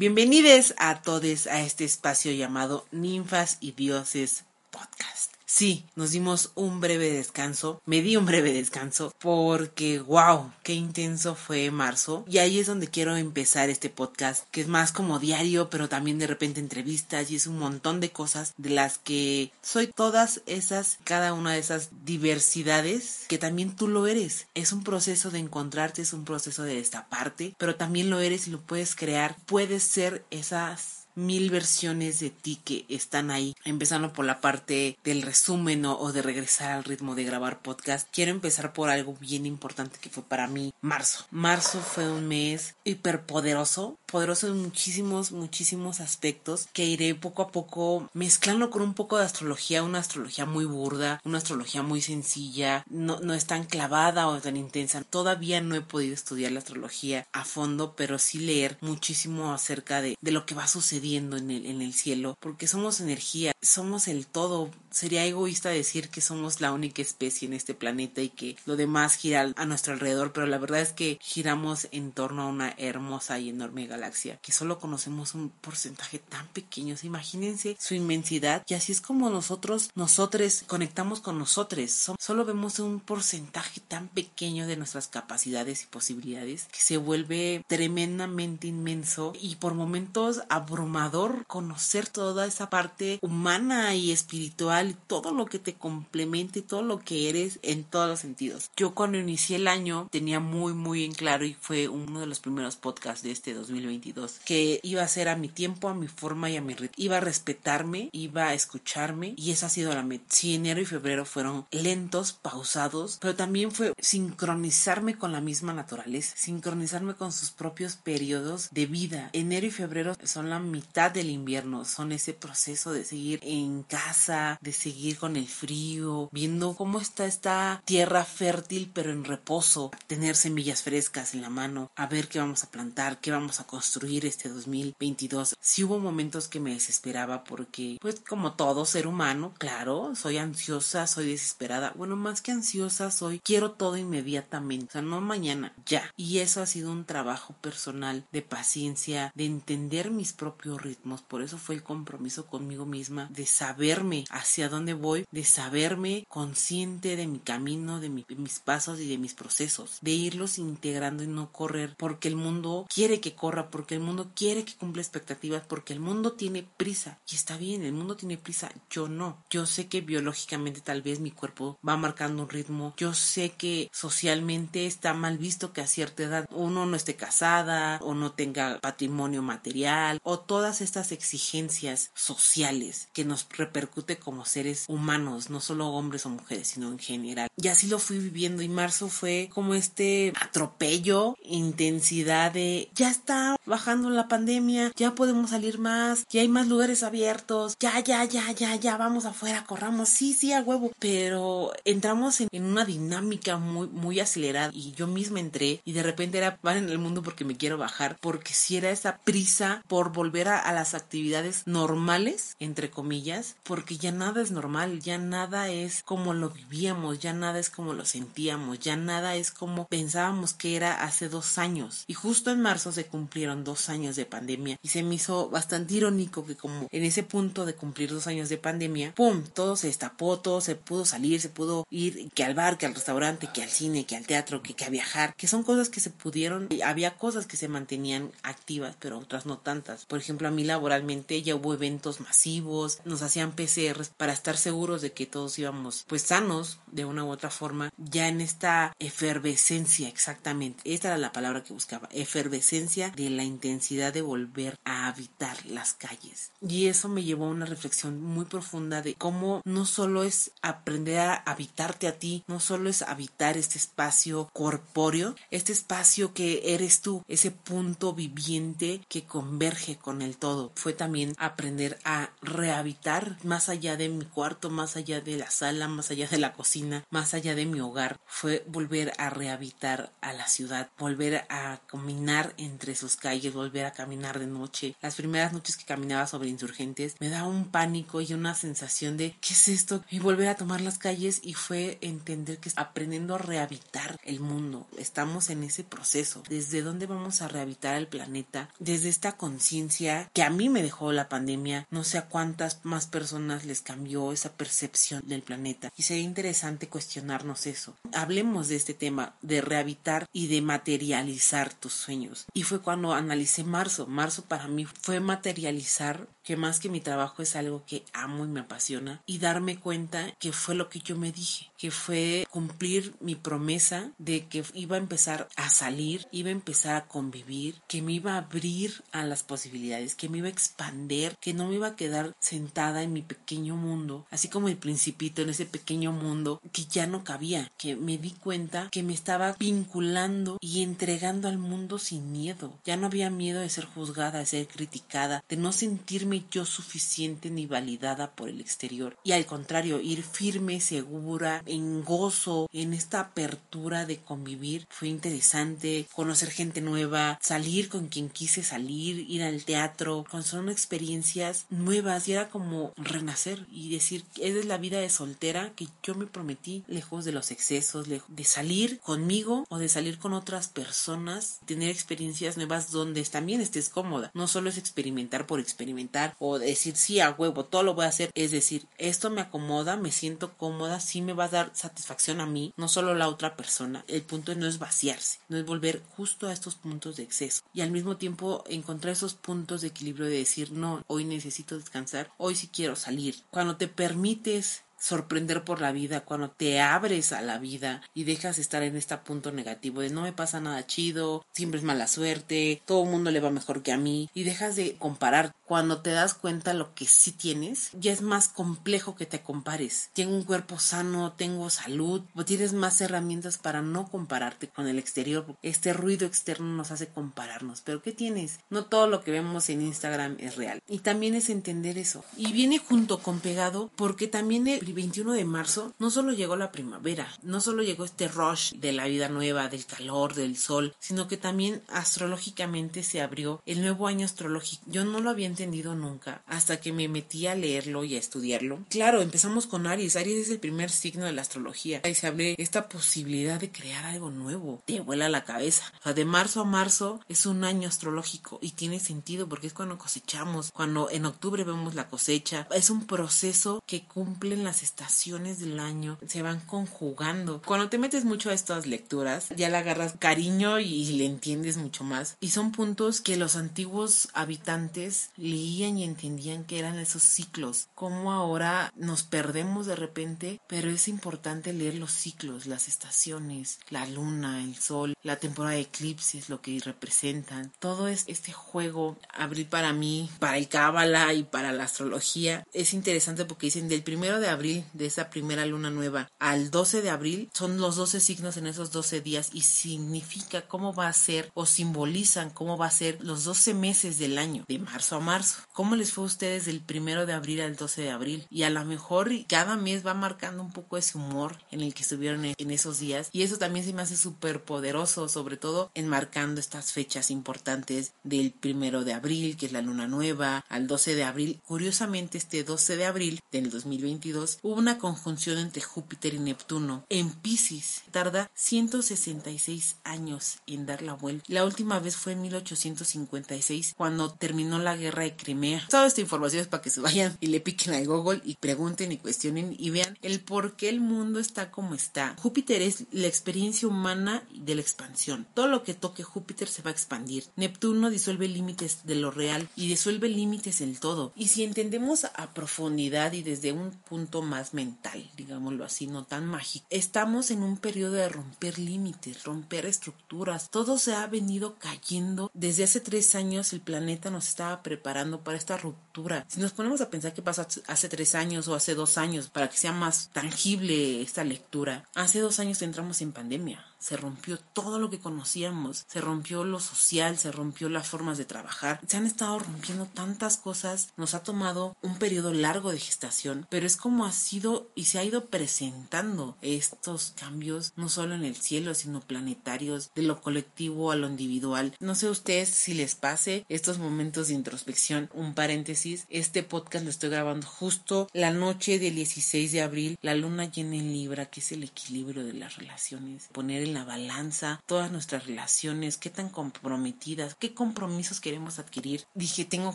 Bienvenidos a todos a este espacio llamado Ninfas y Dioses Podcast. Sí, nos dimos un breve descanso, me di un breve descanso porque wow, qué intenso fue marzo y ahí es donde quiero empezar este podcast que es más como diario pero también de repente entrevistas y es un montón de cosas de las que soy todas esas, cada una de esas diversidades que también tú lo eres. Es un proceso de encontrarte, es un proceso de destaparte, pero también lo eres y lo puedes crear, puedes ser esas mil versiones de ti que están ahí. Empezando por la parte del resumen o, de regresar al ritmo de grabar podcast. Quiero empezar por algo bien importante que fue para mí marzo. Marzo fue un mes hiperpoderoso, poderoso en muchísimos, muchísimos aspectos que iré poco a poco mezclando con un poco de astrología, una astrología muy burda, una astrología muy sencilla, no, no es tan clavada o tan intensa. Todavía no he podido estudiar la astrología a fondo, pero sí leer muchísimo acerca de, de lo que va a suceder en el, en el cielo, porque somos energía, somos el todo. Sería egoísta decir que somos la única especie en este planeta y que lo demás gira a nuestro alrededor, pero la verdad es que giramos en torno a una hermosa y enorme galaxia, que solo conocemos un porcentaje tan pequeño. Imagínense su inmensidad y así es como nosotros, nosotros conectamos con nosotros. Solo vemos un porcentaje tan pequeño de nuestras capacidades y posibilidades que se vuelve tremendamente inmenso y por momentos abrumador conocer toda esa parte humana y espiritual, todo lo que te complementa y todo lo que eres en todos los sentidos. Yo cuando inicié el año tenía muy muy en claro y fue uno de los primeros podcasts de este 2022 que iba a ser a mi tiempo, a mi forma y a mi ritmo. Iba a respetarme, iba a escucharme y esa ha sido la meta. Si enero y febrero fueron lentos, pausados, pero también fue sincronizarme con la misma naturaleza, sincronizarme con sus propios periodos de vida. Enero y febrero son la mitad del invierno son ese proceso de seguir en casa, de seguir con el frío, viendo cómo está esta tierra fértil pero en reposo, tener semillas frescas en la mano, a ver qué vamos a plantar, qué vamos a construir este 2022. Si hubo momentos que me desesperaba porque, pues como todo ser humano, claro, soy ansiosa, soy desesperada, bueno, más que ansiosa soy, quiero todo inmediatamente, o sea, no mañana, ya. Y eso ha sido un trabajo personal de paciencia, de entender mis propios ritmos. Por eso fue el compromiso conmigo misma de saberme hacia dónde voy, de saberme consciente de mi camino, de, mis pasos y de mis procesos, de irlos integrando y no correr porque el mundo quiere que corra, porque el mundo quiere que cumpla expectativas, porque el mundo tiene prisa. Y está bien, el mundo tiene prisa, yo no. Yo sé que biológicamente tal vez mi cuerpo va marcando un ritmo. Yo sé que socialmente está mal visto que a cierta edad uno no esté casada o no tenga patrimonio material o todas estas exigencias sociales que nos repercute como seres humanos, no solo hombres o mujeres, sino en general. Y así lo fui viviendo y marzo fue como este atropello, intensidad de ya está bajando la pandemia, ya podemos salir más, ya hay más lugares abiertos, ya, ya, ya, ya, ya, vamos afuera, corramos, sí, sí, a huevo. Pero entramos en, una dinámica muy, muy acelerada y yo misma entré y de repente era van en el mundo porque me quiero bajar, porque si era esa prisa por volver a, las actividades normales, entre comillas, porque ya nada es normal, ya nada es como lo vivíamos, ya nada es como lo sentíamos, ya nada es como pensábamos que era hace dos años. Y justo en marzo se cumplieron dos años de pandemia y se me hizo bastante irónico que como en ese punto de cumplir dos años de pandemia, ¡pum! Todo se destapó, todo se pudo salir, se pudo ir que al bar, que al restaurante, que al cine, que al teatro, que, que a viajar, que son cosas que se pudieron, había cosas que se mantenían activas, pero otras no tantas. Por ejemplo, a mí laboralmente ya hubo eventos masivos, nos hacían PCRs para estar seguros de que todos íbamos pues sanos de una u otra forma, ya en esta efervescencia exactamente. Esta era la palabra que buscaba, efervescencia de la intensidad de volver a habitar las calles. Y eso me llevó a una reflexión muy profunda de cómo no solo es aprender a habitarte a ti, no solo es habitar este espacio corpóreo, este espacio que eres tú, ese punto viviente que converge con el todo. Fue también aprender a rehabitar más allá de mi cuarto, más allá de la sala, más allá de la cocina, más allá de mi hogar, fue volver a rehabitar a la ciudad, volver a caminar entre sus calles, volver a caminar de noche. Las primeras noches que caminaba sobre insurgentes me daba un pánico y una sensación de ¿qué es esto? Y volver a tomar las calles y fue entender que aprendiendo a rehabitar el mundo. Estamos en ese proceso. ¿Desde dónde vamos a rehabitar el planeta? Desde esta conciencia que a mí me dejó la pandemia, no sé a cuántas más personas les cambió esa percepción del planeta. Y sería interesante cuestionarnos eso. Hablemos de este tema, de rehabitar y de materializar tus sueños. Y fue cuando analicé marzo. Marzo para mí fue materializar que más que mi trabajo es algo que amo y me apasiona y darme cuenta que fue lo que yo me dije, que fue cumplir mi promesa de que iba a empezar a salir, iba a empezar a convivir, que me iba a abrir a las posibilidades, que me iba a expander, que no me iba a quedar sentada en mi pequeño mundo, así como el principito en ese pequeño mundo que ya no cabía, que me di cuenta que me estaba vinculando y entregando al mundo sin miedo. Ya no había miedo de ser juzgada, de ser criticada, de no sentirme yo suficiente ni validada por el exterior y al contrario ir firme, segura, en gozo, en esta apertura de convivir. Fue interesante conocer gente nueva, salir con quien quise salir, ir al teatro, son experiencias nuevas y era como renacer y decir, esa es la vida de soltera que yo me prometí, lejos de los excesos, de salir conmigo o de salir con otras personas, tener experiencias nuevas donde también estés cómoda. No solo es experimentar por experimentar, o decir sí a huevo, todo lo voy a hacer. Es decir, esto me acomoda, me siento cómoda, sí me va a dar satisfacción a mí, no solo a la otra persona. El punto no es vaciarse, no es volver justo a estos puntos de exceso. Y al mismo tiempo encontrar esos puntos de equilibrio de decir, no, hoy necesito descansar, hoy sí quiero salir. Cuando te permites sorprender por la vida, cuando te abres a la vida y dejas estar en este punto negativo de no me pasa nada chido, siempre es mala suerte, todo el mundo le va mejor que a mí y dejas de comparar. Cuando te das cuenta lo que sí tienes, ya es más complejo que te compares. Tengo un cuerpo sano, tengo salud, o tienes más herramientas para no compararte con el exterior. Este ruido externo nos hace compararnos. Pero ¿qué tienes? No todo lo que vemos en Instagram es real. Y también es entender eso. Y viene junto con pegado porque también el 21 de marzo no solo llegó la primavera, no solo llegó este rush de la vida nueva, del calor, del sol, sino que también astrológicamente se abrió el nuevo año astrológico. Yo no lo había entendido nunca hasta que me metí a leerlo y a estudiarlo. Claro, empezamos con Aries. Aries es el primer signo de la astrología y se abre esta posibilidad de crear algo nuevo. Te vuela la cabeza. O sea, de marzo a marzo es un año astrológico y tiene sentido porque es cuando cosechamos, cuando en octubre vemos la cosecha. Es un proceso que cumplen las estaciones del año se van conjugando. Cuando te metes mucho a estas lecturas, ya le agarras cariño y le entiendes mucho más. Y son puntos que los antiguos habitantes leían y entendían que eran esos ciclos. Como ahora nos perdemos de repente, pero es importante leer los ciclos, las estaciones, la luna, el sol, la temporada de eclipses, lo que representan. Todo es este juego, abril para mí, para el cábala y para la astrología, es interesante porque dicen del primero de abril de esa primera luna nueva al 12 de abril son los 12 signos en esos 12 días y significa cómo va a ser o simbolizan cómo va a ser los 12 meses del año, de marzo a marzo. ¿Cómo les fue a ustedes del primero de abril al 12 de abril? Y a lo mejor cada mes va marcando un poco ese humor en el que estuvieron en esos días y eso también se me hace súper poderoso, sobre todo enmarcando estas fechas importantes del primero de abril, que es la luna nueva, al 12 de abril. Curiosamente, este 12 de abril del 2022 hubo una conjunción entre Júpiter y Neptuno en Pisces. Tarda 166 años en dar la vuelta. La última vez fue en 1856 cuando terminó la guerra de Crimea. Toda esta información es para que se vayan y le piquen al Google y pregunten y cuestionen y vean el por qué el mundo está como está. Júpiter es la experiencia humana de la expansión. Todo lo que toque Júpiter se va a expandir. Neptuno disuelve límites de lo real y disuelve límites del todo. Y si entendemos a profundidad y desde un punto más mental, digámoslo así, no tan mágico. Estamos en un periodo de romper límites, romper estructuras. Todo se ha venido cayendo. Desde hace tres años el planeta nos estaba preparando para esta ruptura. Si nos ponemos a pensar qué pasó hace tres años o hace dos años para que sea más tangible esta lectura, hace dos años entramos en pandemia se rompió todo lo que conocíamos, se rompió lo social, se rompió las formas de trabajar, se han estado rompiendo tantas cosas, nos ha tomado un periodo largo de gestación, pero es como ha sido y se ha ido presentando estos cambios, no solo en el cielo, sino planetarios, de lo colectivo a lo individual. No sé ustedes si les pase estos momentos de introspección, un paréntesis, este podcast lo estoy grabando justo la noche del 16 de abril, la luna llena en Libra, que es el equilibrio de las relaciones, poner la balanza todas nuestras relaciones, qué tan comprometidas, qué compromisos queremos adquirir. Dije, tengo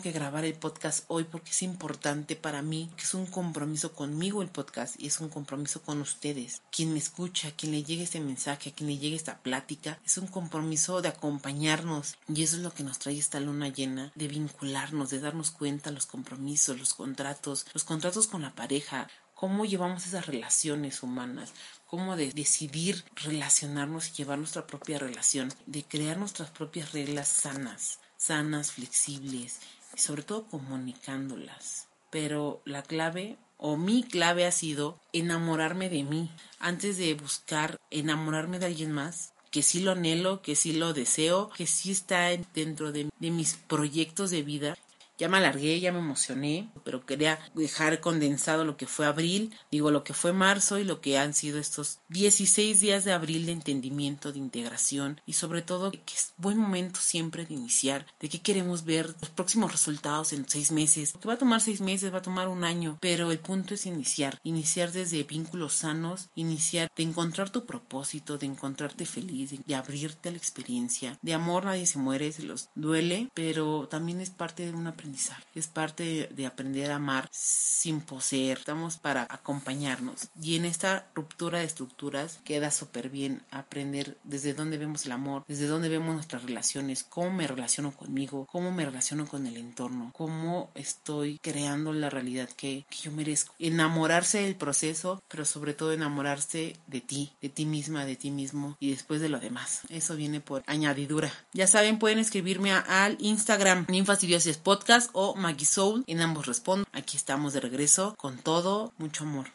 que grabar el podcast hoy porque es importante para mí, que es un compromiso conmigo el podcast y es un compromiso con ustedes. Quien me escucha, quien le llegue este mensaje, quien le llegue esta plática, es un compromiso de acompañarnos y eso es lo que nos trae esta luna llena, de vincularnos, de darnos cuenta los compromisos, los contratos, los contratos con la pareja, cómo llevamos esas relaciones humanas, cómo de decidir relacionarnos y llevar nuestra propia relación, de crear nuestras propias reglas sanas, sanas, flexibles y sobre todo comunicándolas. Pero la clave o mi clave ha sido enamorarme de mí antes de buscar enamorarme de alguien más que sí lo anhelo, que sí lo deseo, que sí está dentro de, de mis proyectos de vida ya me alargué, ya me emocioné, pero quería dejar condensado lo que fue abril, digo lo que fue marzo y lo que han sido estos 16 días de abril de entendimiento, de integración y sobre todo que es buen momento siempre de iniciar, de qué queremos ver los próximos resultados en seis meses, que va a tomar seis meses, va a tomar un año, pero el punto es iniciar, iniciar desde vínculos sanos, iniciar de encontrar tu propósito, de encontrarte feliz, de abrirte a la experiencia, de amor nadie se muere, se los duele, pero también es parte de una es parte de aprender a amar sin poseer. Estamos para acompañarnos. Y en esta ruptura de estructuras queda súper bien aprender desde dónde vemos el amor, desde dónde vemos nuestras relaciones, cómo me relaciono conmigo, cómo me relaciono con el entorno, cómo estoy creando la realidad que, yo merezco. Enamorarse del proceso, pero sobre todo enamorarse de ti, de ti misma, de ti mismo y después de lo demás. Eso viene por añadidura. Ya saben, pueden escribirme al Instagram Ninfas y Podcast o Maggie Soul. En ambos respondo. Aquí estamos de regreso con todo, mucho amor.